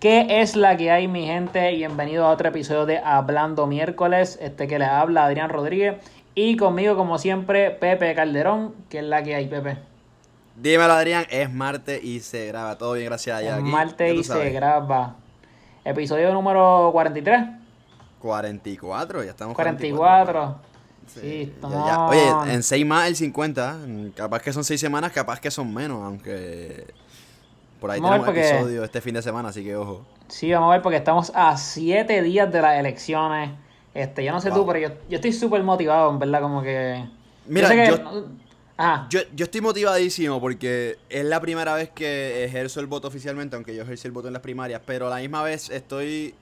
¿Qué es la que hay, mi gente? Bienvenido a otro episodio de Hablando Miércoles. Este que les habla Adrián Rodríguez. Y conmigo, como siempre, Pepe Calderón. ¿Qué es la que hay, Pepe? Dímelo, Adrián. Es martes y se graba. Todo bien, gracias a. Es martes y se graba. Episodio número 43. 44, ya estamos 44. 44. Sí, estamos... Oye, en 6 más el 50. Capaz que son 6 semanas, capaz que son menos, aunque por ahí tenemos episodio este fin de semana, así que ojo. Sí, vamos a ver porque estamos a siete días de las elecciones. Este, yo no sé tú, pero yo, yo estoy súper motivado, en verdad, como que... Mira, yo, yo, estoy motivadísimo porque es la primera vez que ejerzo el voto oficialmente, aunque yo ejercí el voto en las primarias, pero a la misma vez estoy...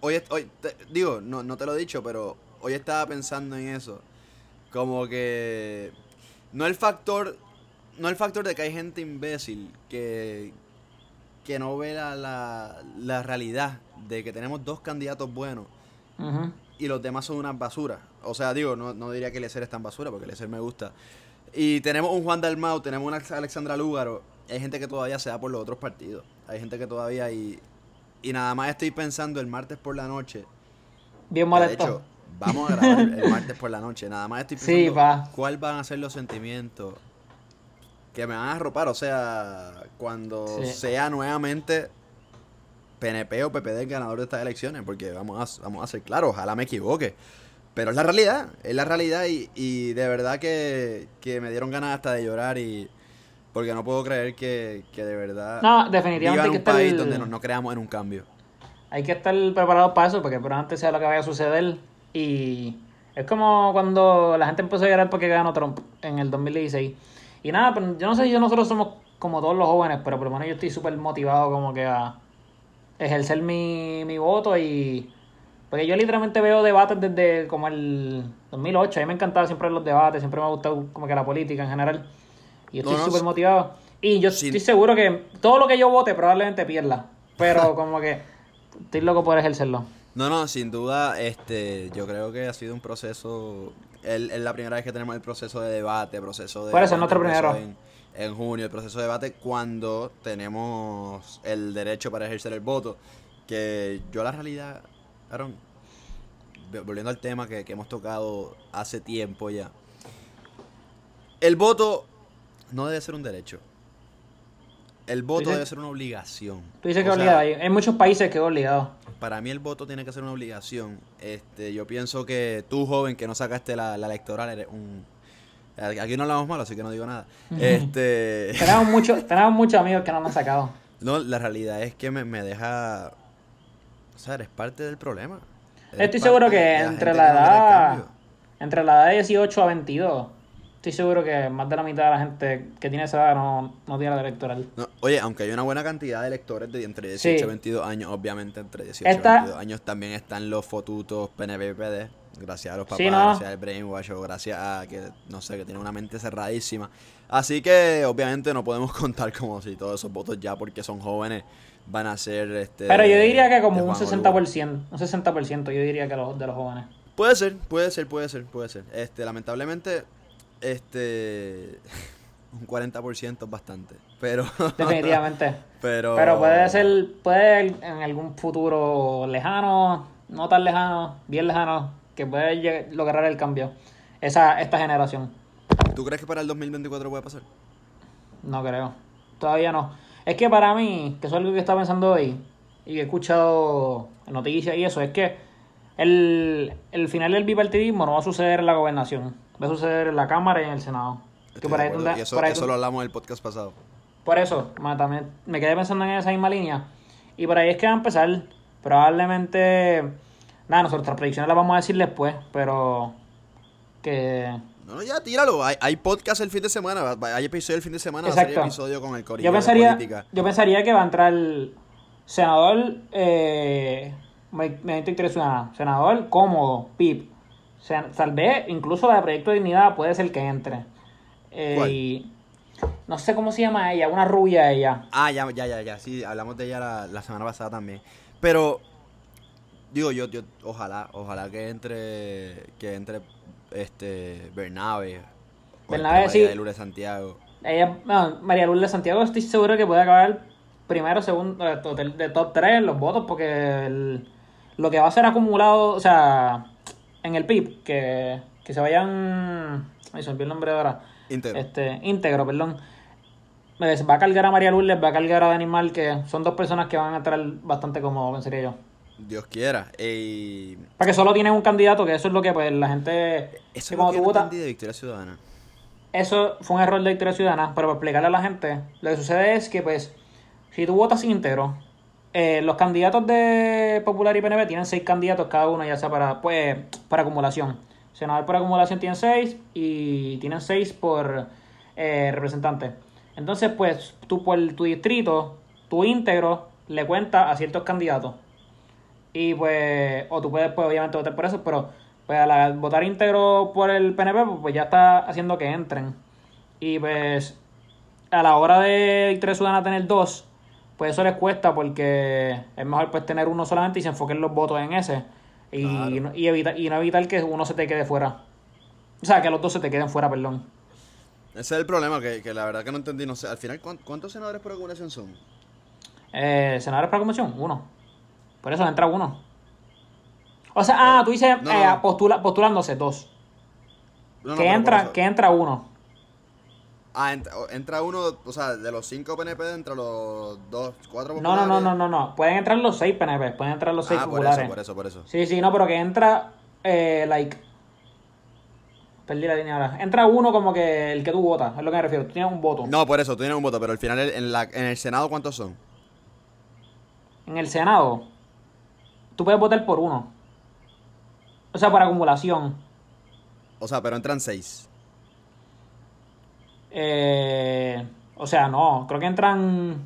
Hoy, hoy digo, no, no te lo he dicho, pero hoy estaba pensando en eso. Como que... No el factor no el factor de que hay gente imbécil que, que no ve la, la, realidad de que tenemos dos candidatos buenos y los demás son una basura. O sea, digo, no, no diría que Lecer es tan basura, porque Lecer me gusta. Y tenemos un Juan Dalmau, tenemos una Alexandra Lúgaro. Hay gente que todavía se da por los otros partidos. Hay gente que todavía... Y, y nada más estoy pensando el martes por la noche. Bien molesto. De hecho, vamos a grabar el martes por la noche. Nada más estoy pensando sí, cuáles van a ser los sentimientos que me van a arropar. O sea, cuando sea nuevamente PNP o PPD el ganador de estas elecciones, porque vamos a, vamos a ser claros, ojalá me equivoque. Pero es la realidad, es la realidad y, y de verdad que, me dieron ganas hasta de llorar y porque no puedo creer que, de verdad no, definitivamente en un país donde no, creamos en un cambio. Hay que estar preparado para eso, porque por antes sea lo que vaya a suceder y es como cuando la gente empezó a llorar porque ganó Trump en el 2016 y nada, pero yo no sé si nosotros somos como todos los jóvenes, pero por lo menos yo estoy súper motivado como que a ejercer mi, mi voto y... Porque yo literalmente veo debates desde como el 2008. A mí me encantaba siempre los debates, siempre me ha gustado como que la política en general. Y estoy súper motivado. Y yo estoy seguro que todo lo que yo vote probablemente pierda. Pero como que estoy loco por ejercerlo. No, no, sin duda, este, yo creo que ha sido un proceso es la primera vez que tenemos el proceso de debate, proceso de... ¿Cuál es nuestro primero? En, junio, el proceso de debate cuando tenemos el derecho para ejercer el voto. Que yo la realidad, Aaron, volviendo al tema que, hemos tocado hace tiempo ya. El voto no debe ser un derecho. El voto debe ser una obligación. Tú dices que es obligado. Hay muchos países que es obligado para mí el voto tiene que ser una obligación. Este, yo pienso que tú, joven, que no sacaste la, electoral, eres un... Aquí no hablamos mal, así que no digo nada. este... tenemos, mucho, tenemos muchos amigos que no lo han sacado. No, la realidad es que me, deja... O sea, eres parte del problema. Estoy seguro que entre la edad... Entre la edad de 18 a 22 estoy seguro que más de la mitad de la gente que tiene esa edad no, tiene la electoral. oye, aunque hay una buena cantidad de electores de entre 18 y 22 años, obviamente entre 18 y 22 años también están los fotutos PNPPD, gracias a los papás, gracias al brainwash o gracias a que, no sé, que tiene una mente cerradísima. Así que obviamente no podemos contar como si todos esos votos ya porque son jóvenes van a ser... Este, Pero yo diría que como un 60%, un 60% yo diría que los, de los jóvenes. Puede ser, puede ser, puede ser, puede ser. Este, lamentablemente este. Un 40% es bastante. Pero. Definitivamente. pero. Pero puede ser. Puede en algún futuro lejano, no tan lejano, bien lejano, que puede lograr el cambio. Esa, esta generación. ¿Tú crees que para el 2024 puede pasar? No creo. Todavía no. Es que para mí, que es algo que estaba pensando hoy, y he escuchado noticias y eso, es que el, el final del bipartidismo no va a suceder en la gobernación va a suceder en la Cámara y en el Senado. y eso, lo hablamos en el podcast pasado. Por eso, también me quedé pensando en esa misma línea. Y por ahí es que va a empezar. Probablemente. Nada, nuestras predicciones las vamos a decir después, pero. Que. No, no, ya tíralo. Hay, hay podcast el fin de semana. Hay episodio el fin de semana. Exacto. episodio con el yo pensaría, Yo pensaría que va a entrar el senador. Eh, me, me senador cómodo, Pip vez incluso la de Proyecto de Dignidad puede ser que entre. Eh, y no sé cómo se llama ella, una rubia ella. Ah, ya, ya, ya, ya, sí, hablamos de ella la, semana pasada también. Pero, digo, yo, yo, ojalá, ojalá que entre, que entre, este, Bernabe. Bernabe, sí. María Lourdes Santiago. Ella, María Lourdes Santiago estoy seguro que puede acabar primero, segundo, de top 3 los votos, porque lo que va a ser acumulado, o sea, en el PIB, que, que se vayan. Ay, se el nombre ahora. Íntegro. Este, íntegro, perdón. Va a cargar a María Lourdes, va a cargar a Animal, que son dos personas que van a entrar bastante como vencería yo. Dios quiera. Eh... Para que solo tienen un candidato, que eso es lo que pues la gente... Eso es lo que de Victoria Ciudadana. Eso fue un error de Victoria Ciudadana, pero para explicarle a la gente, lo que sucede es que pues, si tú votas íntegro, eh, los candidatos de Popular y PNP tienen seis candidatos cada uno, ya sea para, pues, para acumulación. Senador por acumulación tiene seis y tienen seis por eh, representante. Entonces, pues, tú por tu distrito, tu íntegro, le cuenta a ciertos candidatos. Y pues, o tú puedes, pues, obviamente votar por eso, pero pues al votar íntegro por el PNP, pues ya está haciendo que entren. Y pues, a la hora de Victoria Ciudadana tener dos, pues eso les cuesta porque es mejor pues tener uno solamente y se enfoquen los votos en ese. Y, y, evitar, y no evitar que uno se te quede fuera. O sea, que los dos se te queden fuera, perdón. Ese es el problema, que, que la verdad que no entendí. No sé, al final, ¿cuántos senadores por acumulación son? Eh, senadores por acumulación, uno. Por eso entra uno. O sea, ah, tú dices eh, Postula, postulándose dos. que, entra, que entra uno. Ah, entra, uno, o sea, de los cinco PNP entre los dos, cuatro populares. No, no, no, no, no, Pueden entrar los seis PNP, pueden entrar los seis ah, populares. Por eso, por eso, por eso. Sí, sí, no, pero que entra, eh, like. Perdí la línea ahora. Entra uno como que el que tú votas, es lo que me refiero. Tú tienes un voto. No, por eso, tú tienes un voto, pero al final en, la, en el Senado, ¿cuántos son? En el Senado, tú puedes votar por uno. O sea, por acumulación. O sea, pero entran seis. Eh, o sea, no, creo que entran.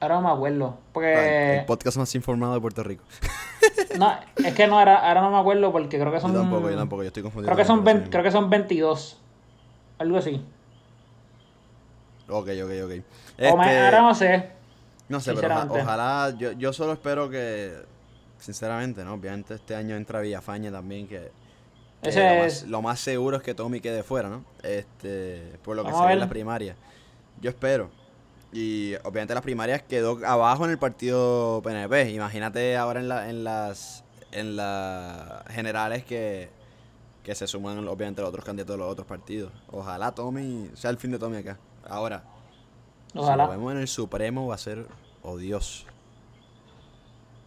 Ahora no me acuerdo. Porque. el podcast más informado de Puerto Rico. no, es que no, ahora, ahora no me acuerdo porque creo que son. Yo tampoco, yo tampoco, yo estoy confundido. Creo que son, creo que son 22. Algo así. Ok, ok, ok. Este... ahora no sé. No sé, pero ojalá. Yo, yo solo espero que sinceramente, ¿no? Obviamente este año entra Villafaña también, que, lo, más, seguro es que Tommy quede fuera, ¿no? Este, por lo que se ve en la primaria. Yo espero. Y obviamente las primarias quedó abajo en el partido PNP. Imagínate ahora en, la, en las en las generales que, que se suman obviamente los otros candidatos de los otros partidos. Ojalá Tommy sea el fin de Tommy acá. Ahora, Ojalá. si lo vemos en el Supremo va a ser odioso.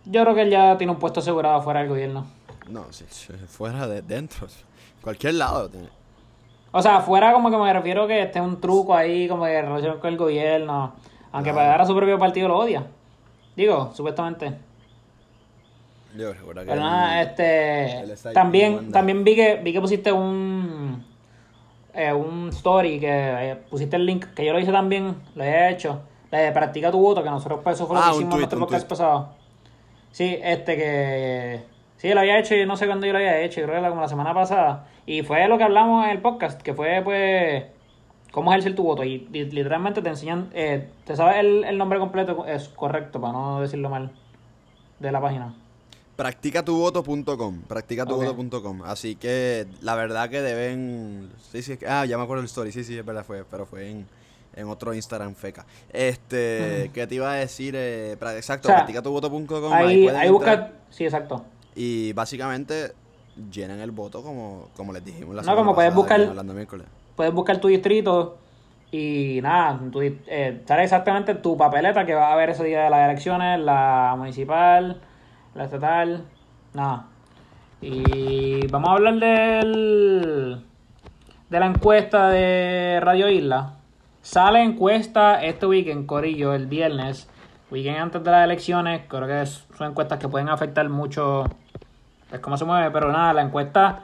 Yo creo que él ya tiene un puesto asegurado fuera del gobierno. No, si, fuera de dentro. Cualquier lado tiene. O sea, fuera como que me refiero que esté un truco ahí, como que relación con el gobierno. Aunque para dar a su propio partido lo odia. Digo, supuestamente. Yo recuerdo que. Pero nada, este. También, también vi que vi que pusiste un. Eh, un story que eh, pusiste el link, que yo lo hice también, lo he hecho. La de practica tu voto, que nosotros pues eso fue lo ah, que hicimos en nuestro podcast pasado. Sí, este que... Sí, lo había hecho y no sé cuándo yo lo había hecho, creo que era como la semana pasada. Y fue lo que hablamos en el podcast, que fue pues cómo ejercer tu voto. Y, literalmente te enseñan, eh, te sabes el, nombre completo, es correcto, para no decirlo mal, de la página. Practicatuvoto.com, practicatuvoto.com. Así que la verdad que deben... Sí, sí, ah, ya me acuerdo el story, sí, sí, es verdad, fue, pero fue en en otro Instagram feca. Este, ¿qué te iba a decir? Eh, exacto, practicatuvoto.com. Ahí, ahí, busca, sí, exacto. Y básicamente llenan el voto como, como les dijimos la No, como puedes buscar, puedes buscar tu distrito y nada, tu, eh, exactamente tu papeleta que va a haber ese día de las elecciones, la municipal, la estatal, nada. Y vamos a hablar del de la encuesta de Radio Isla. Sale encuesta este weekend, Corillo, el viernes, weekend antes de las elecciones. Creo que son encuestas que pueden afectar mucho es cómo se mueve, pero nada, la encuesta,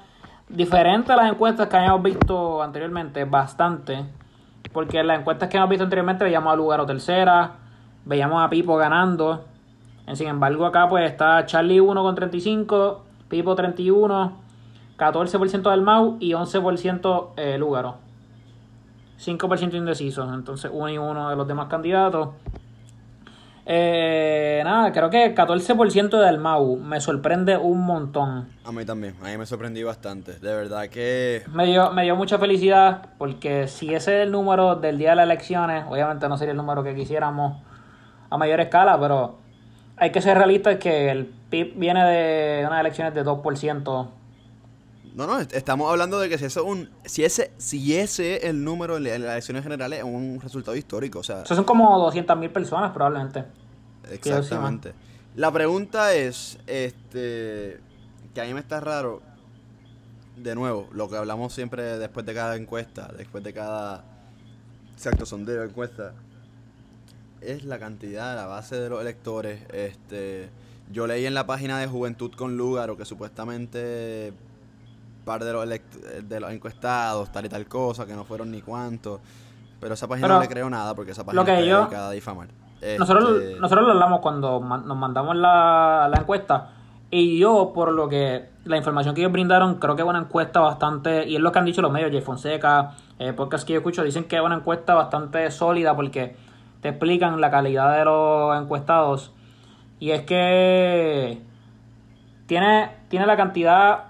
diferente a las encuestas que habíamos visto anteriormente, bastante. Porque en las encuestas que hemos visto anteriormente veíamos a Lugaro tercera, veíamos a Pipo ganando. Sin embargo, acá pues está Charlie 1 con 35, Pipo 31, 14% del Mau y 11% eh, Lugaro. 5% indecisos, entonces uno y uno de los demás candidatos. Eh, nada, creo que 14% del MAU me sorprende un montón. A mí también, a mí me sorprendí bastante. De verdad que. Me dio, me dio mucha felicidad porque si ese es el número del día de las elecciones, obviamente no sería el número que quisiéramos a mayor escala, pero hay que ser realistas que el PIB viene de unas elecciones de 2%. No, no, estamos hablando de que si, eso un, si, ese, si ese es el número en las elecciones generales es un resultado histórico. O sea, Eso son como 200.000 personas probablemente. Exactamente. La pregunta es, este, que a mí me está raro, de nuevo, lo que hablamos siempre después de cada encuesta, después de cada, exacto, sondeo, encuesta, es la cantidad, la base de los electores. Este, yo leí en la página de Juventud con Lugaro que supuestamente par de los, de los encuestados, tal y tal cosa, que no fueron ni cuántos. Pero esa página no le creo nada porque esa página está dedicada a difamar. Nosotros, este, nosotros lo hablamos cuando nos mandamos la, la encuesta. Y yo, por lo que la información que ellos brindaron, creo que es una encuesta bastante, y es lo que han dicho los medios, Jay Fonseca, eh, podcast que yo escucho, dicen que es una encuesta bastante sólida porque te explican la calidad de los encuestados. Y es que tiene, tiene la cantidad,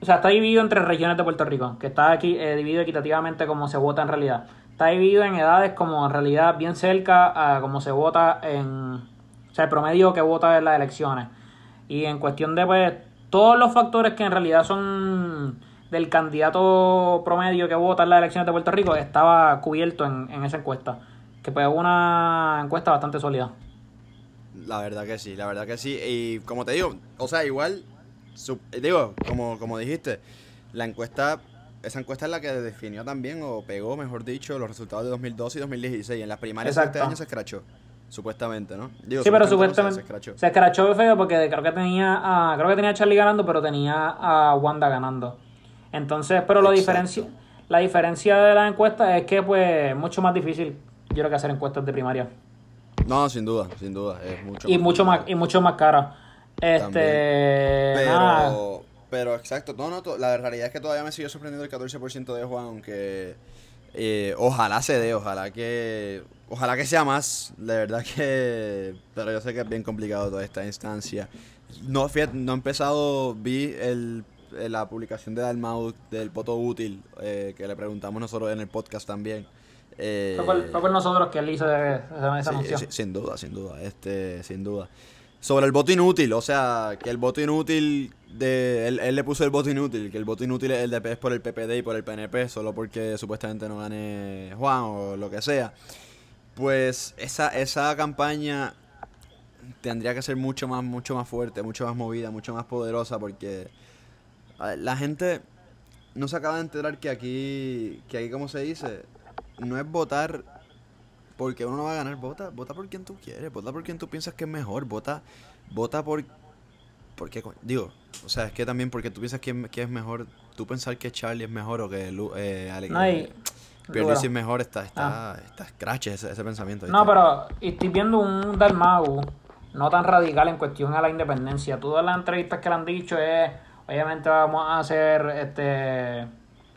o sea, está dividido entre regiones de Puerto Rico, que está aquí eh, dividido equitativamente como se vota en realidad. Está dividido en edades como en realidad bien cerca a como se vota en, o sea, el promedio que vota en las elecciones. Y en cuestión de, pues, todos los factores que en realidad son del candidato promedio que vota en las elecciones de Puerto Rico, estaba cubierto en, en esa encuesta que pues una encuesta bastante sólida. La verdad que sí, la verdad que sí. Y como te digo, o sea, igual, digo, como, como dijiste, la encuesta, esa encuesta es la que definió también, o pegó, mejor dicho, los resultados de 2012 y 2016. En las primarias de este año se escrachó, supuestamente, ¿no? sí, pero supuestamente se escrachó. feo porque creo que tenía a, creo que tenía a Charlie ganando, pero tenía a Wanda ganando. Entonces, pero lo diferencia, la diferencia de la encuesta es que pues es mucho más difícil yo creo que hacer encuestas de primaria. No, sin duda, sin duda. Es mucho y, mucho más, y mucho más cara. Este. Pero, pero exacto. No, no, la realidad es que todavía me sigue sorprendiendo el 14% de Juan, aunque. Eh, ojalá se dé, ojalá que. Ojalá que sea más, de verdad que. Pero yo sé que es bien complicado toda esta instancia. No, fíjate, no he empezado, vi el, la publicación de Dalmau del voto útil, eh, que le preguntamos nosotros en el podcast también. Eh, fue, por, nosotros que él hizo esa, moción. sin duda, sin duda, este, sin duda. Sobre el voto inútil, o sea, que el voto inútil de él, le puso el voto inútil, que el voto inútil es el de es por el PPD y por el PNP, solo porque supuestamente no gane Juan o lo que sea. Pues esa, esa campaña tendría que ser mucho más, mucho más fuerte, mucho más movida, mucho más poderosa, porque la gente no se acaba de enterar que aquí, que aquí como se dice, no es votar porque uno no va a ganar, vota, vota por quien tú quieres, vota por quien tú piensas que es mejor, vota, vota por porque digo, o sea, es que también porque tú piensas que, es mejor, tú pensar que Charlie es mejor o que eh, Alex no es mejor, está, está, ah. está scratch ese, ese pensamiento. No, pero estoy viendo un Dalmau no tan radical en cuestión a la independencia. Todas las entrevistas que le han dicho es, obviamente vamos a hacer este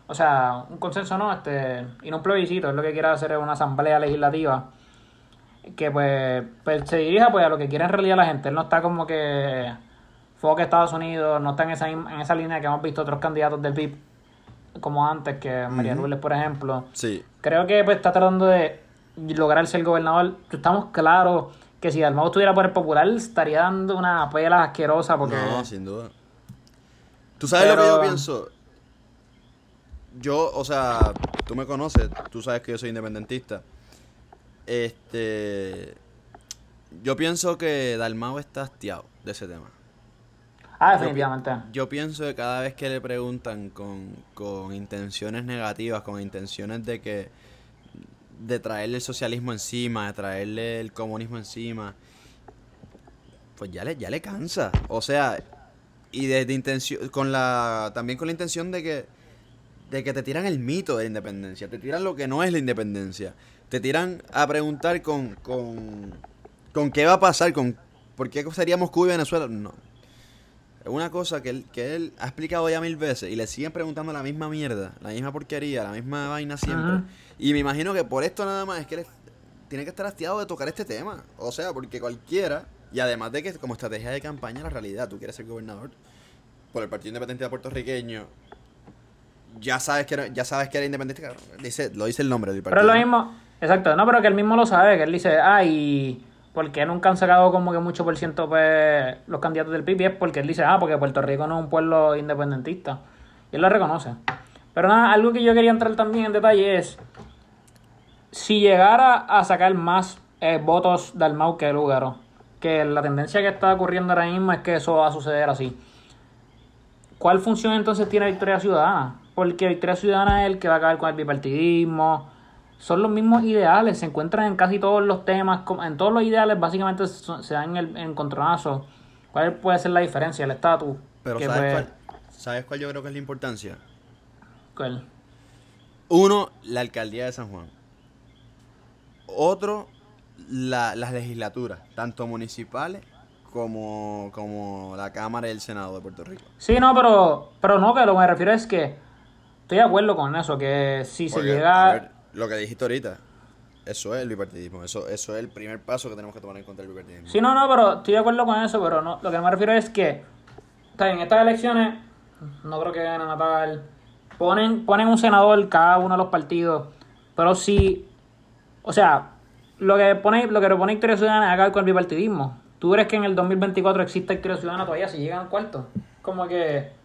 o sea, un consenso no, este, y no un plebiscito, es lo que quiere hacer es una asamblea legislativa que pues, pues, se dirija pues a lo que quiere en realidad la gente. Él no está como que foque Estados Unidos, no está en esa, en esa línea que hemos visto otros candidatos del PIB como antes, que María Lourdes, por ejemplo. Sí. Creo que pues está tratando de lograr ser gobernador. Estamos claros que si Dalmau estuviera por el popular estaría dando una pela asquerosa porque... No, sin duda. ¿Tú sabes lo que yo pienso? Yo, o sea, tú me conoces, tú sabes que yo soy independentista. Este. Yo pienso que Dalmao está hastiado de ese tema. Ah, definitivamente. Yo, pienso que cada vez que le preguntan con, con intenciones negativas, con intenciones de que. de traerle el socialismo encima, de traerle el comunismo encima, pues ya le, ya le cansa. O sea, y desde intención. con la. también con la intención de que de que te tiran el mito de la independencia, te tiran lo que no es la independencia, te tiran a preguntar con, con, con qué va a pasar, con por qué seríamos Cuba y Venezuela. No. Es una cosa que él, que él ha explicado ya mil veces y le siguen preguntando la misma mierda, la misma porquería, la misma vaina siempre. Y me imagino que por esto nada más es que él tiene que estar hastiado de tocar este tema. O sea, porque cualquiera, y además de que como estrategia de campaña, la realidad, tú quieres ser gobernador por el Partido Independiente de puertorriqueño, ya sabes que era, ya sabes que era independiente, dice, lo dice el nombre del partido. Pero lo mismo, exacto, no, pero que él mismo lo sabe, que él dice, ah, y porque nunca han sacado como que mucho por ciento pues, los candidatos del PIB, es porque él dice, ah, porque Puerto Rico no es un pueblo independentista. Y él lo reconoce. Pero nada, algo que yo quería entrar también en detalle es, si llegara a sacar más eh, votos del MAU que Lugaro, que la tendencia que está ocurriendo ahora mismo es que eso va a suceder así. ¿Cuál función entonces tiene Victoria Ciudadana? Porque Victoria Ciudadana es el que va a acabar con el bipartidismo. Son los mismos ideales, se encuentran en casi todos los temas, en todos los ideales básicamente se dan en el encontronazo. ¿Cuál puede ser la diferencia? El estatus. Pero ¿sabes, cuál, ¿sabes cuál yo creo que es la importancia? ¿Cuál? Uno, la alcaldía de San Juan. Otro, la, las legislaturas, tanto municipales como, como la Cámara y el Senado de Puerto Rico. Sí, no, pero, pero no, que lo que me refiero es que estoy de acuerdo con eso, que si se llega... lo que dijiste ahorita, eso es el bipartidismo, eso, eso es el primer paso que tenemos que tomar en contra del bipartidismo. Sí, no, no, pero estoy de acuerdo con eso, pero no, lo que me refiero es que en estas elecciones, no creo que ganen a tal, ponen, ponen un senador cada uno de los partidos, pero si, o sea, lo que pone, lo que propone Victoria Ciudadana es acabar con el bipartidismo. ¿Tú crees que en el 2024 existe Victoria Ciudadana todavía si llegan al cuarto? Como que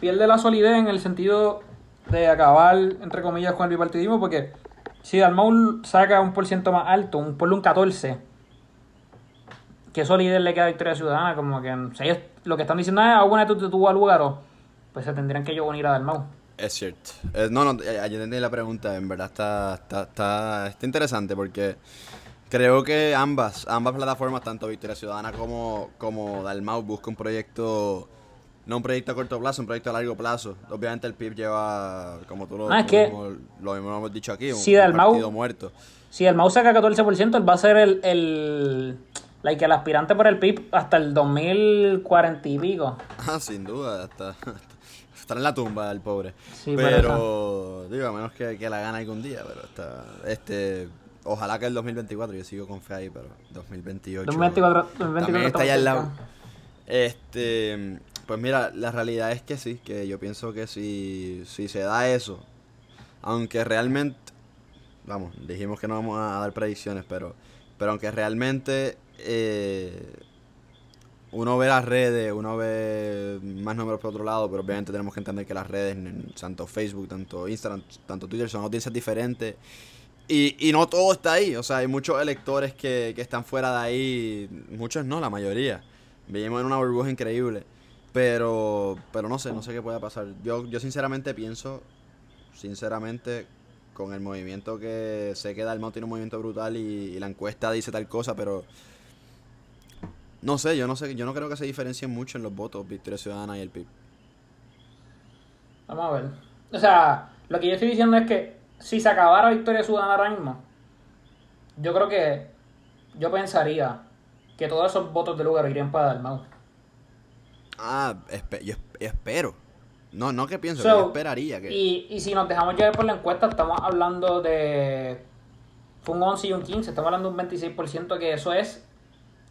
pierde la solidez en el sentido de acabar, entre comillas, con el bipartidismo, porque si Dalmau saca un por ciento más alto, un por un 14, ¿qué solidez le queda a Victoria Ciudadana? Como que lo que están diciendo es, alguna vez tú tuvo al lugar, pues se tendrían que yo unir a Dalmau. Es cierto. Eh, no, no, ayer entendí la pregunta, en verdad está, está, está, está interesante porque Creo que ambas, ambas plataformas, tanto Victoria Ciudadana como, como Dalmau, buscan un proyecto, no un proyecto a corto plazo, un proyecto a largo plazo. Obviamente el PIB lleva, como tú lo, ah, lo, hemos dicho aquí, un, partido muerto. Si Dalmau saca 14%, él va a ser el, el, like, el aspirante por el PIB hasta el 2040 y pico. Ah, sin duda, hasta, estar en la tumba el pobre. pero, digo, a menos que, que la gane algún día, pero está, este Ojalá que el 2024, yo sigo con fe ahí, pero 2028. 2024, 2024 está allá al lado. Este, pues mira, la realidad es que sí, que yo pienso que si, si se da eso, aunque realmente, vamos, dijimos que no vamos a dar predicciones, pero, pero aunque realmente eh, uno ve las redes, uno ve más números por otro lado, pero obviamente tenemos que entender que las redes, tanto Facebook, tanto Instagram, tanto Twitter, son audiencias diferentes. Y, y no todo está ahí, o sea, hay muchos electores que, que están fuera de ahí, muchos no, la mayoría. Vivimos en una burbuja increíble, pero pero no sé, no sé qué pueda pasar. Yo yo sinceramente pienso, sinceramente, con el movimiento que sé que Dalmau tiene un movimiento brutal y, la encuesta dice tal cosa, pero no sé, yo no sé, yo no creo que se diferencien mucho en los votos Victoria Ciudadana y el PIB. Vamos a ver. O sea, lo que yo estoy diciendo es que si se acabara Victoria Ciudadana ahora mismo, yo creo que yo pensaría que todos esos votos de lugar irían para Dalmau. Ah, yo espero. No, no que pienso, yo esperaría que... Y, y si nos dejamos llevar por la encuesta, estamos hablando de... Fue un 11 y un 15, estamos hablando de un 26%, que eso es...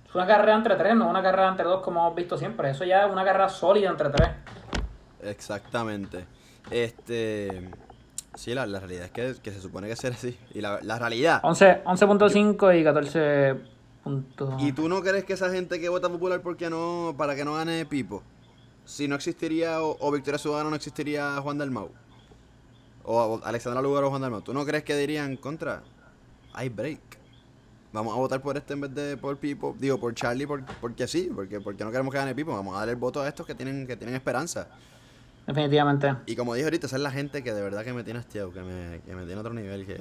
Es una carrera entre tres, no una carrera entre dos como hemos visto siempre. Eso ya es una carrera sólida entre tres. Exactamente. Este... Sí, la, realidad es que, se supone que ser así. Y la, realidad. 11.5 y 14. ¿Y tú no crees que esa gente que vota popular porque no, para que no gane Pipo, si no existiría o, Victoria Ciudadana no existiría Juan Dalmau? O Alexandra Lugar o Juan Dalmau. ¿Tú no crees que dirían contra? Hay break. Vamos a votar por este en vez de por Pipo. Digo, por Charlie porque sí, porque, porque no queremos que gane Pipo. Vamos a darle el voto a estos que tienen, que tienen esperanza. Definitivamente. Y como dije ahorita, esa es la gente que de verdad que me tiene hastiado, que me, que me tiene otro nivel, que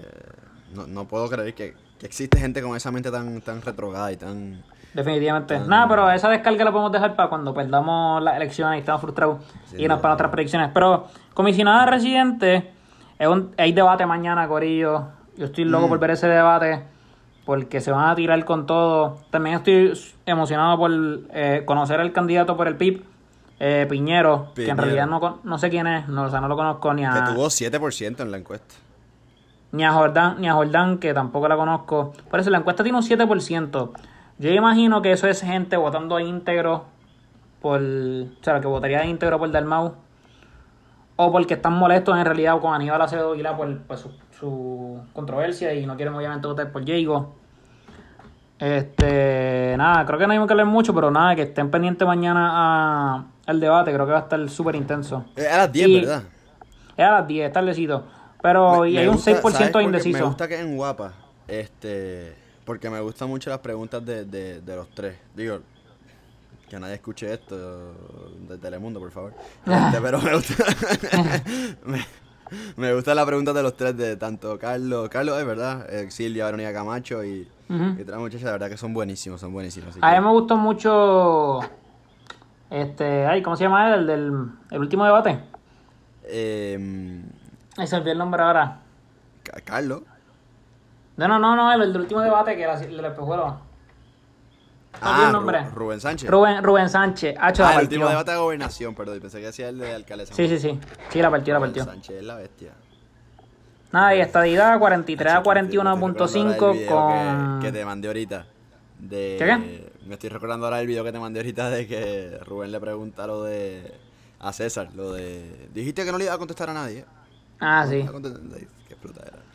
no, puedo creer que, existe gente con esa mente tan, tan retrogada y tan... Definitivamente. Nada, pero esa descarga la podemos dejar para cuando perdamos las elecciones y estamos frustrados y nos para otras predicciones. Pero, comisionada residente, es un, hay debate mañana, Corillo. Yo estoy loco mm. por ver ese debate porque se van a tirar con todo. También estoy emocionado por eh, conocer al candidato por el PIB eh, Piñero, que en realidad no, no sé quién es, no, o sea, no lo conozco ni a... Que tuvo 7% en la encuesta. ni a Jordán, ni a Jordán, que tampoco la conozco. Por eso la encuesta tiene un 7%. Yo imagino que eso es gente votando íntegro por. O sea, que votaría íntegro por Dalmau. O porque están molestos en realidad con Aníbal Acevedo Aguilar por, por su, su, controversia y no quieren obviamente votar por Diego. Este, nada, creo que no hay que leer mucho, pero nada, que estén pendientes mañana a, al debate, creo que va a estar súper intenso. Es a las 10, ¿verdad? Es a las 10, tardecito. Pero y hay un 6% indeciso. Me gusta que en guapa, este, porque me gustan mucho las preguntas de, de, de los tres. Digo, que nadie escuche esto de Telemundo, por favor. Este, pero me gusta. me, gusta la pregunta de los tres de tanto Carlos, Carlos es verdad, Silvia, Verónica Camacho y, y otras muchachas, de verdad que son buenísimos, son buenísimos. A mí me gustó mucho este, ay, ¿cómo se llama él? El del el último debate. Eh, Ahí se olvidó el nombre ahora. Carlos. No, no, no, no, el del último debate que era el espejuelo. Ah, el nombre? Rubén Sánchez. Rubén, Rubén Sánchez. Ah, ah el último debate de gobernación, perdón. Pensé que hacía el de alcaldesa. Sí, sí, sí. Sí, la partió, la partió. Sánchez es la bestia. Nada, y estadidad 43 a 41.5 con... Que, te mandé ahorita. De... ¿Qué, Me estoy recordando ahora el video que te mandé ahorita de que Rubén le pregunta lo de... A César, lo de... Dijiste que no le iba a contestar a nadie. Ah, sí. Qué fruta era.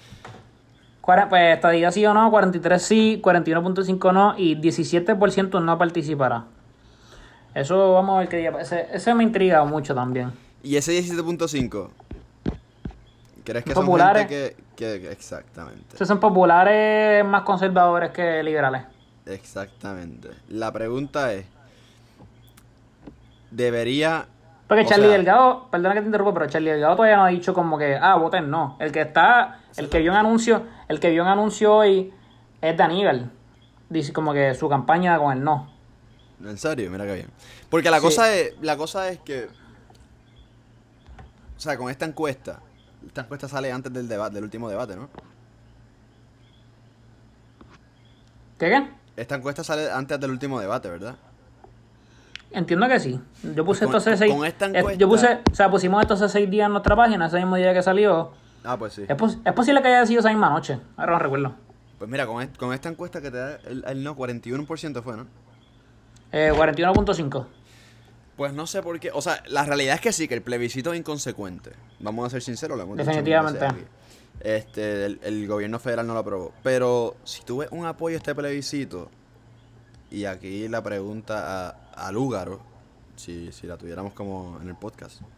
Pues estadía sí o no, 43 sí, 41.5 no y 17% no participará. Eso vamos a ver qué día. Ese, ese me intriga mucho también. ¿Y ese 17.5? ¿Crees que populares, son gente que, que, Exactamente. Esos son populares más conservadores que liberales. Exactamente. La pregunta es: ¿debería porque Charlie Delgado, perdona que te interrumpa, pero Charlie Delgado todavía no ha dicho como que, ah, voten no. El que está, el que vio un anuncio, el que vio un anuncio hoy es Daníbal. Dice como que su campaña con el no. En serio, mira qué bien. Porque la cosa es, la cosa es que, o sea, con esta encuesta, esta encuesta sale antes del debate, del último debate, ¿no? ¿Qué qué? Esta encuesta sale antes del último debate, ¿verdad? Entiendo que sí. Yo puse estos seis. Eh, yo puse, o sea, pusimos estos seis días en nuestra página, ese mismo día que salió. Ah, pues sí. Es, posible que haya sido esa misma noche. Ahora no recuerdo. Pues mira, con, con esta encuesta que te da el, no, 41% fue, ¿no? Eh, 41.5. Pues no sé por qué. O sea, la realidad es que sí, que el plebiscito es inconsecuente. Vamos a ser sinceros, hemos Definitivamente. Este, el, gobierno federal no lo aprobó. Pero si tuve un apoyo a este plebiscito, y aquí la pregunta a, a Lúgaro, si, si la tuviéramos como en el podcast.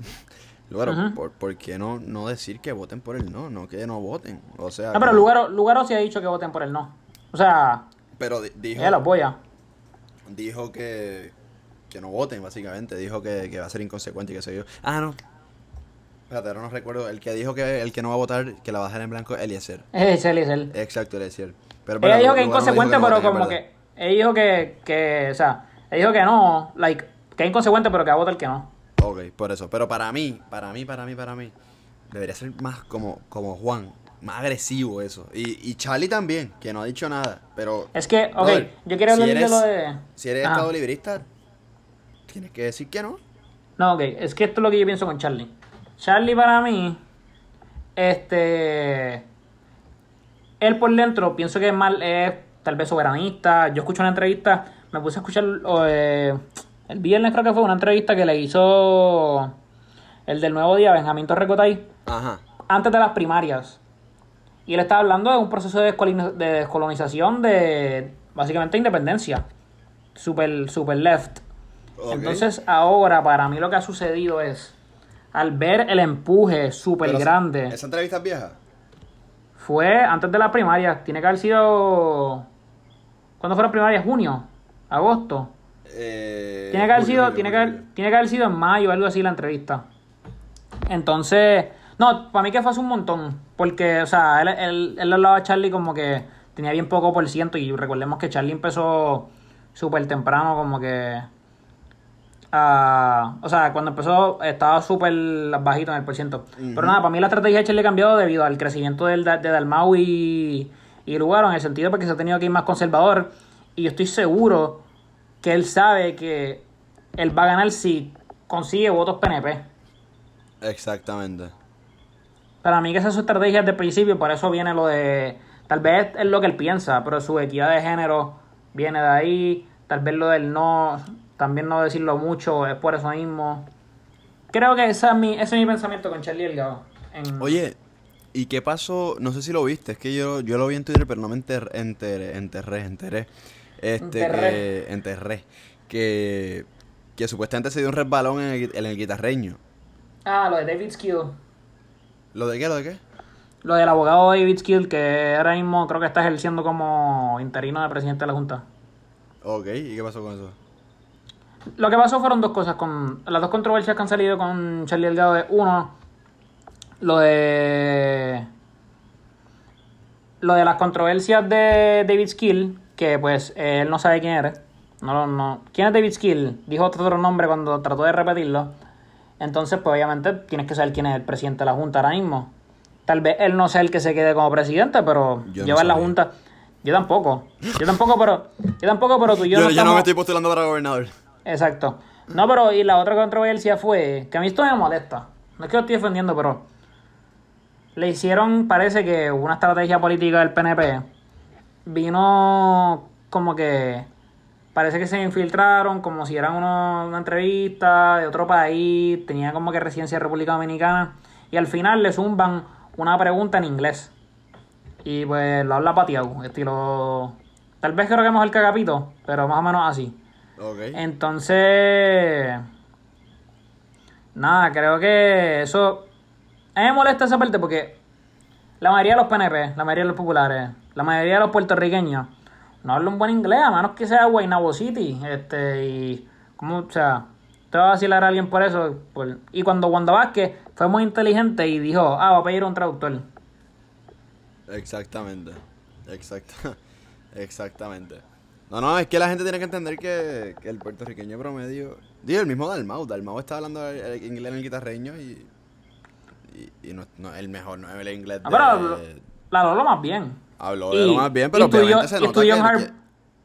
Lugaro, por, qué no, no decir que voten por el no? No que no voten. O sea. No, pero Lugaro, Lugaro sí ha dicho que voten por el no. O sea. Pero dijo. Lo apoya. Dijo que. Que no voten, básicamente. Dijo que, que va a ser inconsecuente y que se yo. Ah, no. Espérate, ahora no recuerdo. El que dijo que el que no va a votar, que la va a dejar en blanco, Eliezer. Es Eliezer. Exacto, Eliezer. Pero, Ella dijo que es inconsecuente, pero como que. Ella dijo que, que. O sea él dijo que no, like, que es inconsecuente, pero que va a votar que no. Ok, por eso. Pero para mí, para mí, para mí, para mí, debería ser más como, como Juan. Más agresivo eso. Y, y Charlie también, que no ha dicho nada. Pero. Es que, ok, yo quiero hablar de lo de. Si eres estado librista, tienes que decir que no. No, ok, es que esto es lo que yo pienso con Charlie. Charlie para mí, este. Él por dentro pienso que es mal, es tal vez soberanista. Yo escucho una entrevista me puse a escuchar eh, el viernes creo que fue una entrevista que le hizo el del nuevo día, Benjamín Torrecotay, Ajá. antes de las primarias. Y él estaba hablando de un proceso de descolonización de básicamente independencia. Super, super left. Entonces ahora para mí lo que ha sucedido es, al ver el empuje súper grande... ¿Esa entrevista es vieja? Fue antes de las primarias, tiene que haber sido... ¿Cuándo fue la primaria? ¿Junio? agosto. Eh, tiene que haber sido, tiene que tiene que haber sido en mayo, algo así la entrevista. Entonces, no, para mí que fue hace un montón. Porque, o sea, él, él, él hablaba a Charlie como que tenía bien poco por ciento. Y recordemos que Charlie empezó súper temprano, como que. O sea, cuando empezó estaba súper bajito en el por ciento. Pero nada, para mí la estrategia de Charlie cambió debido al crecimiento del, de Dalmau y, y Lugaro, en el sentido de que se ha tenido que ir más conservador. Y yo estoy seguro que él sabe que él va a ganar si consigue votos PNP. Exactamente. Para mí que esa es su estrategia desde el principio, por eso viene lo de... Tal vez es lo que él piensa, pero su equidad de género viene de ahí. Tal vez lo del no, también no decirlo mucho, es por eso mismo. Creo que ese es mi, ese es mi pensamiento con Charlie Delgado. Oye, ¿y qué pasó? No sé si lo viste, es que yo, yo lo vi en Twitter, pero no me enterré, enteré, enterré, enteré. Este, que, enterré. Que, que supuestamente se dio un resbalón en el, en el guitarreño. Ah, lo de David Skill. ¿Lo de qué? ¿Lo de qué? Lo del abogado David Skill, que ahora mismo creo que está ejerciendo como interino de presidente de la Junta. Ok, ¿y qué pasó con eso? Lo que pasó fueron dos cosas. con Las dos controversias que han salido con Charlie Delgado de uno, lo de. Lo de las controversias de David Skill, que pues él no sabe quién eres. No, no. ¿Quién es David Skill? Dijo otro nombre cuando trató de repetirlo. Entonces, pues obviamente tienes que saber quién es el presidente de la Junta ahora mismo. Tal vez él no sea el que se quede como presidente, pero lleva en la Junta. Yo tampoco. Yo tampoco, pero. Yo tampoco, pero tú y yo. yo, no, yo no me estoy postulando para gobernador. Exacto. No, pero y la otra controversia fue que a mí esto me molesta. No es que lo estoy defendiendo, pero le hicieron, parece que una estrategia política del PNP. Vino como que parece que se infiltraron como si eran una entrevista de otro país, tenía como que residencia de República Dominicana y al final le zumban una pregunta en inglés. Y pues lo habla pateado, estilo... Tal vez creo que es el cagapito, pero más o menos así. Entonces... Nada, creo que eso... A mí me molesta esa parte porque la mayoría de los PNP, la mayoría de los populares, la mayoría de los puertorriqueños no hablan un buen inglés, a menos que sea Guaynabo City. Este, y... ¿Cómo? O sea, te va a vacilar a alguien por eso. y cuando Wanda Vázquez fue muy inteligente y dijo, ah, va a pedir un traductor. Exactamente. Exacto. Exactamente. No, no, es que la gente tiene que entender que, el puertorriqueño promedio. Digo, el mismo Dalmau. Dalmau está hablando inglés en el guitarreño y. Y, no, no, el mejor, no es el inglés. Ah, pero la habló lo más bien. Habló lo más bien, pero obviamente se nota en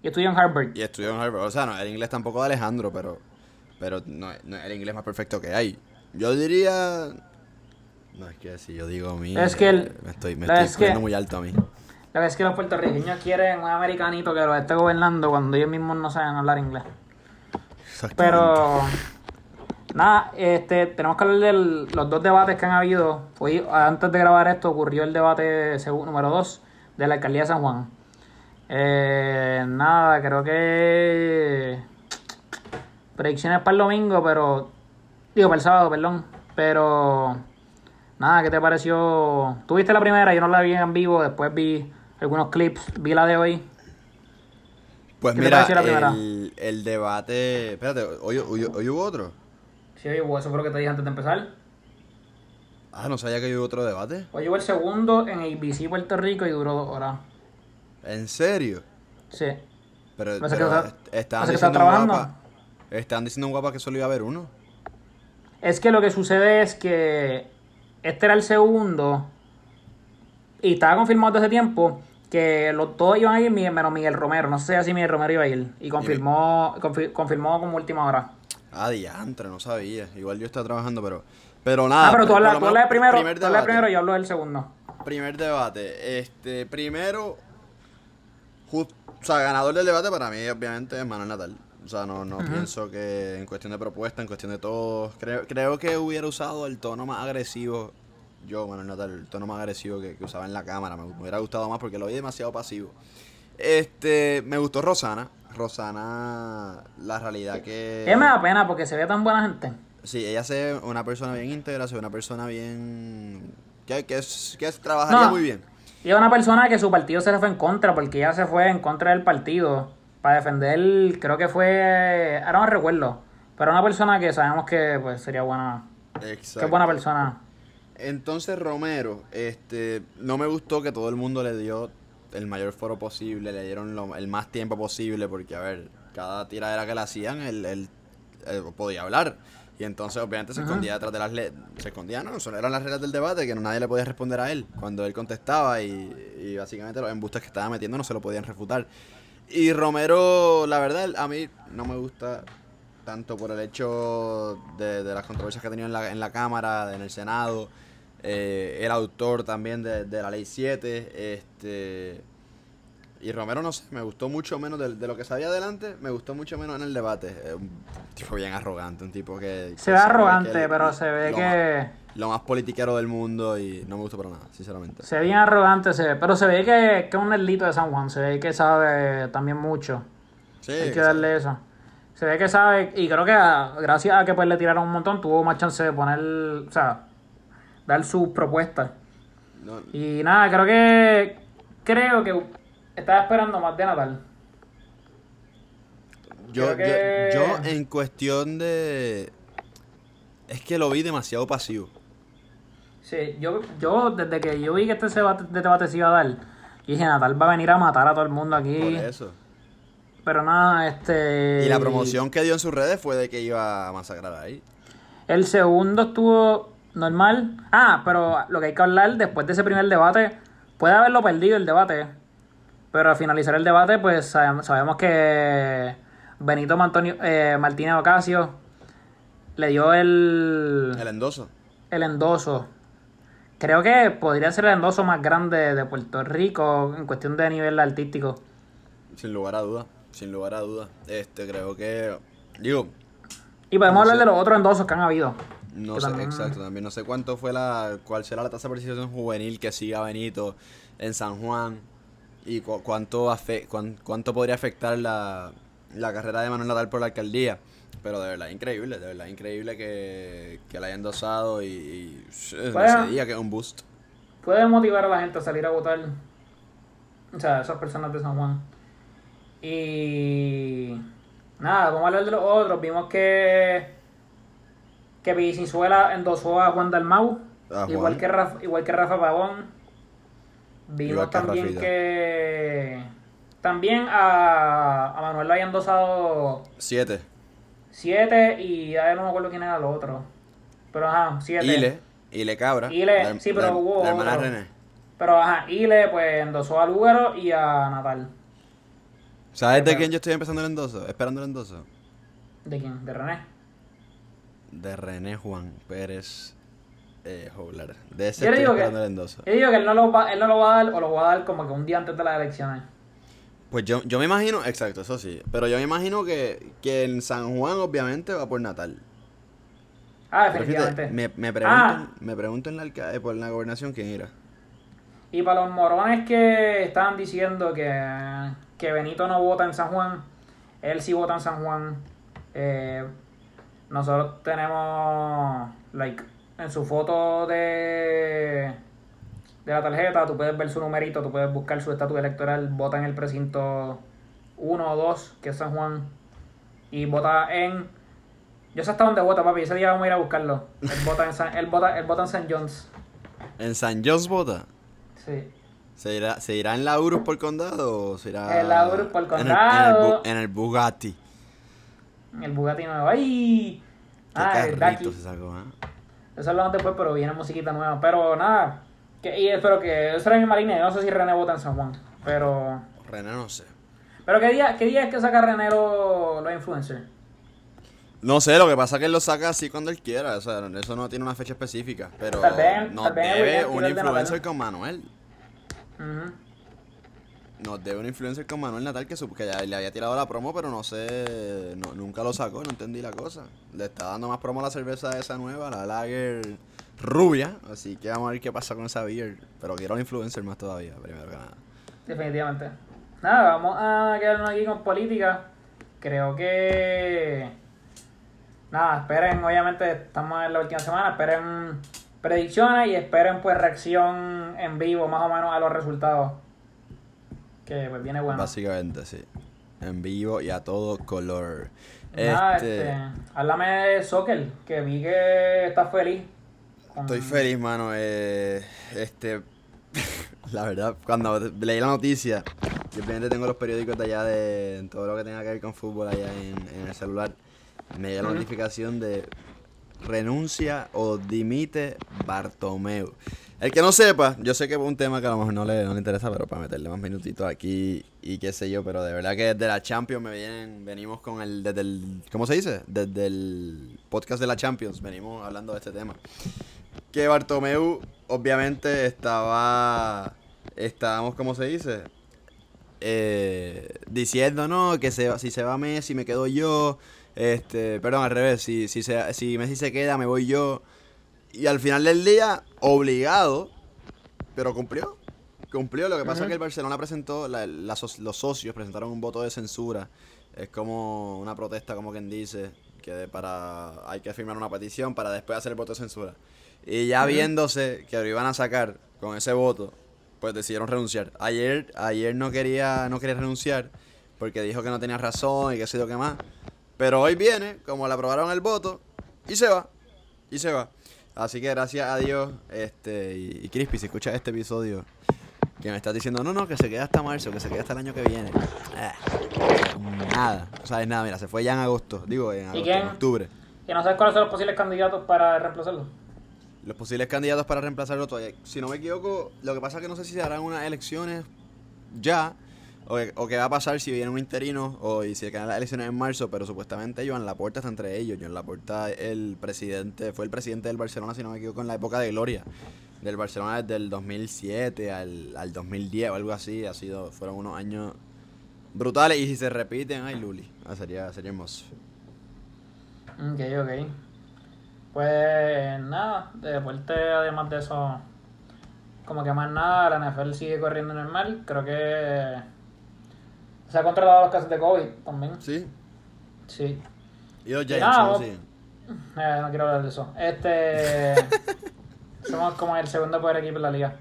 y estudió en Harvard. Y estudió en Harvard. O sea, no, el inglés tampoco de Alejandro, pero. Pero no, no es el inglés más perfecto que hay. Yo diría. No, es que si yo digo a mí. Es que el, me estoy, me estoy muy alto a mí. La vez que los puertorriqueños quieren un americanito que los esté gobernando cuando ellos mismos no saben hablar inglés. Pero. Nada, este, tenemos que hablar de los dos debates que han habido. Hoy, antes de grabar esto, ocurrió el debate número 2 de la alcaldía de San Juan. Eh, nada, creo que predicciones para el domingo, pero. Digo, para el sábado, perdón. Pero. Nada, ¿qué te pareció? Tuviste la primera, yo no la vi en vivo, después vi algunos clips, vi la de hoy. Pues mira, el, el, debate. Espérate, ¿hoy, hubo otro? Sí, hoy hubo, eso fue lo que te dije antes de empezar. Ah, no sabía que hubo otro debate. Hoy hubo el segundo en ABC Puerto Rico y duró dos horas. ¿En serio? Sí. Pero, están diciendo guapa, están diciendo guapa que solo iba a haber uno. Es que lo que sucede es que este era el segundo y estaba confirmado desde hace tiempo que los, todos iban a ir menos Miguel Romero. No sé si Miguel Romero iba a ir. Y confirmó, confirmó como última hora. Ah, diantre, no sabía. Igual yo estaba trabajando, pero. Pero nada. Ah, pero tú hablas, de primero. Tú hablas primero y yo hablo del segundo. Primer debate. Este, primero. o sea, ganador del debate para mí, obviamente, es Manuel Natal. O sea, no, no pienso que en cuestión de propuesta, en cuestión de todo. Creo, creo que hubiera usado el tono más agresivo yo, Manuel Natal, el tono más agresivo que, usaba en la cámara. Me, hubiera gustado más porque lo vi demasiado pasivo. Este, me gustó Rosana. Rosana, la realidad que. Ella me da pena porque se ve tan buena gente. Sí, ella se ve una persona bien íntegra, se ve una persona bien. que, que, es, que trabajaría muy bien. Y es una persona que su partido se le fue en contra porque ella se fue en contra del partido para defender, creo que fue. Ahora no recuerdo. Pero una persona que sabemos que pues sería buena. Exacto. Que buena persona. Entonces Romero, este, no me gustó que todo el mundo le dio el mayor foro posible, le dieron el más tiempo posible, porque a ver, cada tiradera que le hacían, él, podía hablar. Y entonces obviamente se escondía detrás de las leyes, se escondía, no, son eran las reglas del debate, que nadie le podía responder a él cuando él contestaba y, y básicamente los embustes que estaba metiendo no se lo podían refutar. Y Romero, la verdad, a mí no me gusta tanto por el hecho de, las controversias que ha tenido en la, en la Cámara, en el Senado eh, el autor también de, de, la ley 7, este y Romero, no sé, me gustó mucho menos de, lo que sabía adelante, me gustó mucho menos en el debate. un tipo bien arrogante, un tipo que... se ve arrogante, pero se ve que... lo más politiquero del mundo y no me gustó para nada, sinceramente. Se ve bien arrogante, se ve, pero se ve que, es un nerdito de San Juan, se ve que sabe también mucho. Sí, Hay que darle eso. Se ve que sabe, y creo que gracias a que pues le tiraron un montón, tuvo más chance de poner, o sea, dar sus propuestas. Y nada, creo que, creo que estaba esperando más de Natal. Yo, yo, en cuestión de... Es que lo vi demasiado pasivo. Sí, yo, yo desde que yo vi que este debate, debate se iba a dar, dije, Natal va a venir a matar a todo el mundo aquí. Por eso. Pero nada, este... Y la promoción que dio en sus redes fue de que iba a masacrar ahí. El segundo estuvo normal. Ah, pero lo que hay que hablar después de ese primer debate, puede haberlo perdido el debate, pero al finalizar el debate, pues sabemos que Benito Antonio, eh, Martínez Ocasio le dio el... El endoso. El endoso. Creo que podría ser el endoso más grande de Puerto Rico en cuestión de nivel artístico. Sin lugar a duda, sin lugar a duda. Este, creo que... Digo... Y podemos hablar de los otros endosos que han habido. No sé, exacto, también no sé cuánto fue la... cuál será la tasa de participación juvenil que siga Benito en San Juan y cuánto, cuánto podría afectar la, carrera de Manuel Natal por la alcaldía. Pero de verdad increíble, de verdad increíble que, que la hayan dosado y, y que es un boost. Puede motivar a la gente a salir a votar. O sea, esas personas de San Juan. Y nada, vamos a hablar de los otros. Vimos que que Villicinzuela endosó a Juan Dalmau, igual que Rafa, igual que Rafa Pavón. Vimos también que. También a, a Manuel lo habían dosado. Siete. Siete y ya no me acuerdo quién era el otro. Pero ajá, siete. Ile. Ile Cabra. Ile, sí, pero hubo. La hermana René. Pero ajá, Ile pues endosó a Lugaro y a Natal. ¿Sabes de quién yo estoy empezando el endoso? Esperando el endoso. ¿De quién? ¿De René? De René Juan Pérez eh, De ese yo digo que, el endoso. Yo digo que él no, lo va, él no lo va a dar o lo va a dar como que un día antes de las elecciones. Pues yo, yo me imagino, exacto, eso sí. Pero yo me imagino que, que en San Juan obviamente va por Natal. Ah, efectivamente. me, me, preguntan, ah. me preguntan en la, eh, por la gobernación quién irá. Y para los morones que estaban diciendo que, que Benito no vota en San Juan, él sí vota en San Juan. Eh, nosotros tenemos, like, en su foto de, de la tarjeta, tú puedes ver su numerito, tú puedes buscar su estatus electoral, vota en el precinto 1 o 2, que es San Juan, y vota en... Yo sé hasta dónde vota, papi, ese día vamos a ir a buscarlo. Él vota en San, él vota, él vota en San John's. ¿En San John's vota? Sí. ¿Se irá, ¿Se irá en la Urus por condado o se irá en la Urus por condado? En el. En el Bugatti nuevo. ¡Ay! Qué ah, carrito se sacó, ¿eh? Eso hablamos después, pero viene musiquita nueva. Pero nada, que, y espero que. Eso era mi marina. No sé si René vota en San Juan, pero. René no sé. Pero ¿qué día, qué día es que saca René los, influencers? No sé, lo que pasa es que él lo saca así cuando él quiera. O sea, eso no tiene una fecha específica. Pero tal vez, nos debe un influencer con Manuel. Nos debe un influencer con Manuel Natal que, que ya le había tirado la promo, pero no sé, nunca lo sacó, no entendí la cosa. Le está dando más promo a la cerveza esa nueva, la Lager rubia, así que vamos a ver qué pasa con esa beer. Pero quiero un influencer más todavía, primero que nada. Definitivamente. Nada, vamos a quedarnos aquí con política. Creo que... Nada, esperen, obviamente estamos en la última semana, esperen predicciones y esperen pues reacción en vivo más o menos a los resultados que pues viene bueno. Básicamente, sí. En vivo y a todo color. Nada, este... este háblame de Soccer, que vi que estás feliz. Estoy feliz, mano. Eh, este, la verdad, cuando leí la noticia, simplemente tengo los periódicos de allá de todo lo que tenga que ver con fútbol allá en, el celular. Me llega la notificación de renuncia o dimite Bartomeu. El que no sepa, yo sé que es un tema que a lo mejor no le, no le interesa, pero para meterle más minutitos aquí y qué sé yo, pero de verdad que desde la Champions me vienen, venimos con el, desde el, ¿cómo se dice? Desde el podcast de la Champions venimos hablando de este tema. que Bartomeu, obviamente, estaba. Estábamos, ¿cómo se dice? Eh, diciendo, no, que se, si se va Messi, me quedo yo. Este, perdón, al revés, si, si, se, si Messi se queda, me voy yo. Y al final del día, obligado, pero cumplió. Cumplió. Lo que pasa es que el Barcelona presentó, los socios presentaron un voto de censura. Es como una protesta, como quien dice, que para hay que firmar una petición para después hacer el voto de censura. Y ya viéndose que lo iban a sacar con ese voto, pues decidieron renunciar. Ayer, ayer no quería, no quería renunciar porque dijo que no tenía razón y que sé yo qué más. Pero hoy viene, como le aprobaron el voto, y se va. Y se va. Así que gracias a Dios, este, y, y Crispy, si escuchas este episodio, que me estás diciendo, no, no, que se queda hasta marzo, que se queda hasta el año que viene. Eh, nada, no sabes nada, mira, se fue ya en agosto, digo, en, agosto, en octubre. ¿Y no sabes cuáles son los posibles candidatos para reemplazarlo? Los posibles candidatos para reemplazarlo todavía. Si no me equivoco, lo que pasa es que no sé si se harán unas elecciones ya, o, qué va a pasar si viene un interino, o y si quedan las elecciones en marzo, pero supuestamente Joan Laporta está entre ellos. Joan Laporta, el presidente, fue el presidente del Barcelona, si no me equivoco, en la época de Gloria del Barcelona desde el 2007 al, al 2010 o algo así. Ha sido, fueron unos años brutales y si se repiten, ay Luli, ah, sería, sería hermoso. Ok, ok. Pues nada, de deporte además de eso, como que más nada, la NFL sigue corriendo normal. Creo que se ha controlado los casos de COVID también. Sí. Sí. Y los Giants, sí. Eh, no quiero hablar de eso. Este. Somos como el segundo poder equipo en la liga.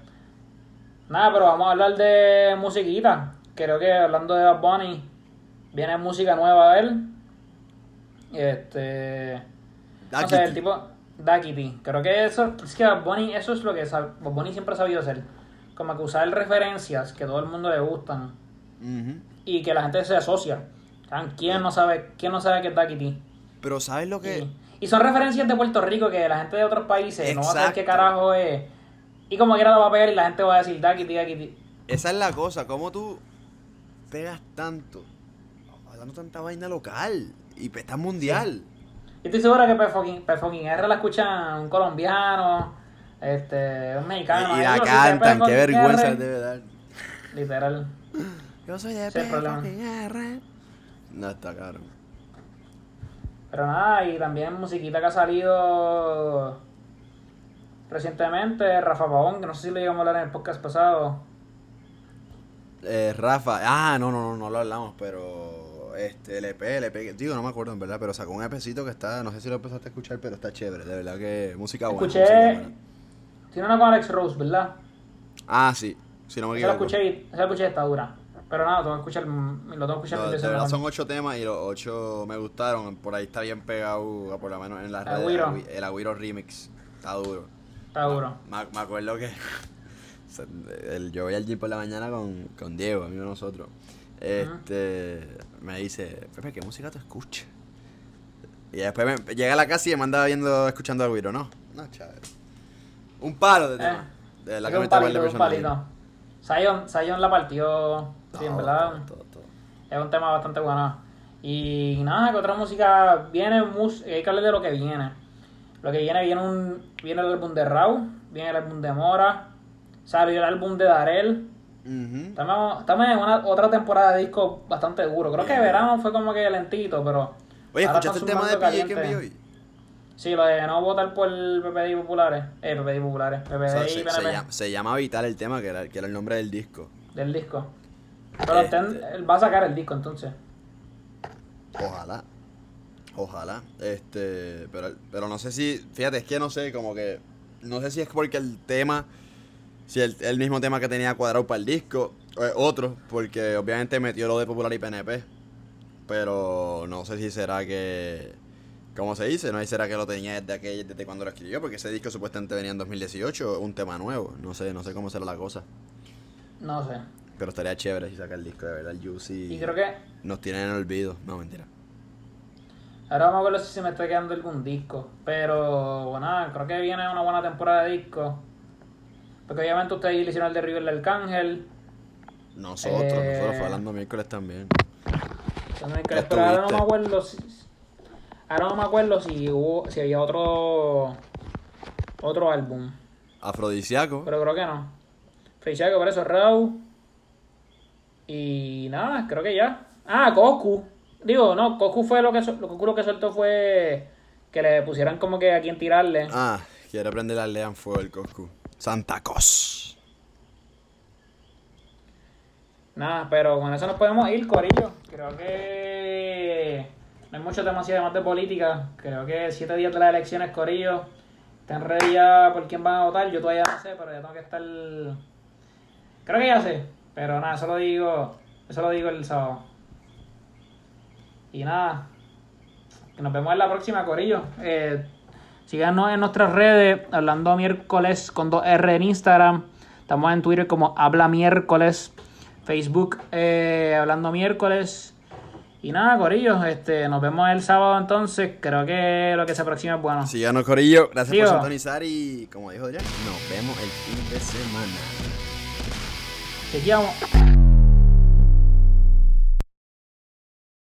Nada, pero vamos a hablar de musiquita. Creo que hablando de Bad Bunny, viene música nueva de él. Este. No sé, el tipo. Dakity. Creo que eso. Es que Bad Bunny, eso es lo que Bad Bunny siempre ha sabido hacer. Como que usar referencias que todo el mundo le gustan. Y que la gente se asocia. ¿Quién no sabe, quién no sabe qué es Dakity? Pero ¿sabes lo que.? Y son referencias de Puerto Rico que la gente de otros países no va a saber qué carajo es. Y como quiera lo va a pegar y la gente va a decir Daki, Daki. Esa es la cosa, cómo tú pegas tanto, hablando tanta vaina local y estás mundial. Y estoy seguro que Perfucking R la escuchan un colombiano, este, un mexicano. Y, la cantan, qué vergüenza debe dar. Literal. Yo soy de R. No está caro. Pero nada, y también musiquita que ha salido recientemente, Rafa Pavón, que no sé si lo llegamos a hablar en el podcast pasado. Eh, Rafa, ah, no, no, no, no lo hablamos, pero este, el EP, el EP, digo, no me acuerdo en verdad, pero sacó un EPcito que está, no sé si lo empezaste a escuchar, pero está chévere, de verdad que música buena. Escuché, tiene una con Alex Rose, ¿verdad? Ah, sí, si no me equivoco. Esa la escuché, esa la escuché está dura. Pero nada, tengo que escuchar, lo tengo que escuchar no, de verdad son ocho temas y los ocho me gustaron. Por ahí está bien pegado, por lo menos en las redes. El Agüiro Remix. Está duro. Está duro. Me, acuerdo que el, yo voy al gym por la mañana con, con Diego, amigo de nosotros. Este, me dice, Pepe, ¿qué música tú escuchas? Y después me, llega a la casa y me andaba viendo, escuchando Agüiro, ¿no? No, chaval. Un palo de eh, tema. de la que me palito, un palito. Zion la partió Sí, en verdad. Es un tema bastante bueno. Y nada, que otra música viene, hay que hablar de lo que viene. Lo que viene, viene un viene el álbum de Raw, viene el álbum de Mora, salió el álbum de Darel. estamos, en una, otra temporada de disco bastante duro. Creo que verano fue como que lentito, pero. Oye, ¿escuchaste el tema de PJ que envió hoy? Sí, lo de no votar por PPD Populares. Eh, PPD Populares. PPD y se, PNP. Se, llama, se llama Vital el tema, que era, que era el nombre del disco. Del disco. Pero este, va a sacar el disco entonces. Ojalá. Ojalá. Este, pero, pero no sé si, fíjate, es que no sé, como que, no sé si es porque el tema, si el, el mismo tema que tenía cuadrado para el disco, o es otro, porque obviamente metió lo de Popular y PNP. Pero no sé si será que, ¿cómo se dice? No si será que lo tenía desde, aquel, desde cuando lo escribió, porque ese disco supuestamente venía en 2018, un tema nuevo. No sé, no sé cómo será la cosa. No sé. Pero estaría chévere si saca el disco, de verdad. El Juicy. Y creo que. Nos tienen en olvido. No, mentira. Ahora vamos a ver si se me está quedando algún disco. Pero, bueno, creo que viene una buena temporada de discos. Porque obviamente ustedes le hicieron el de River del Arcángel. Nosotros, nosotros fue hablando miércoles también. pero ahora no me acuerdo si. Ahora no me acuerdo si hubo, si había otro otro álbum. Afrodisiaco. Pero creo que no. Afrodisiaco, por eso, Raw. Y nada, creo que ya. Ah, Coscu. Digo, no, Coscu fue lo que, lo, lo que soltó fue que le pusieran como que a quien tirarle. Ah, quiere prender la aldea en fuego el Coscu. Santa Cos. Nada, pero con eso nos podemos ir, Corillo. Creo que no hay mucho demasiado más de política. Creo que siete días de las elecciones, Corillo. Están ready ya por quién van a votar. Yo todavía no sé, pero ya tengo que estar. Creo que ya sé. Pero nada, eso lo digo. Eso lo digo el sábado. Y nada. Nos vemos en la próxima, Corillo. Eh, síganos en nuestras redes, hablando miércoles con 2R en Instagram. Estamos en Twitter como Habla Miércoles. Facebook eh, hablando miércoles. Y nada, Corillo, este, nos vemos el sábado entonces. Creo que lo que se aproxima es bueno. Síganos, Corillo. Gracias por sintonizar y, como dijo Adrián, nos vemos el fin de semana. Chequeamos.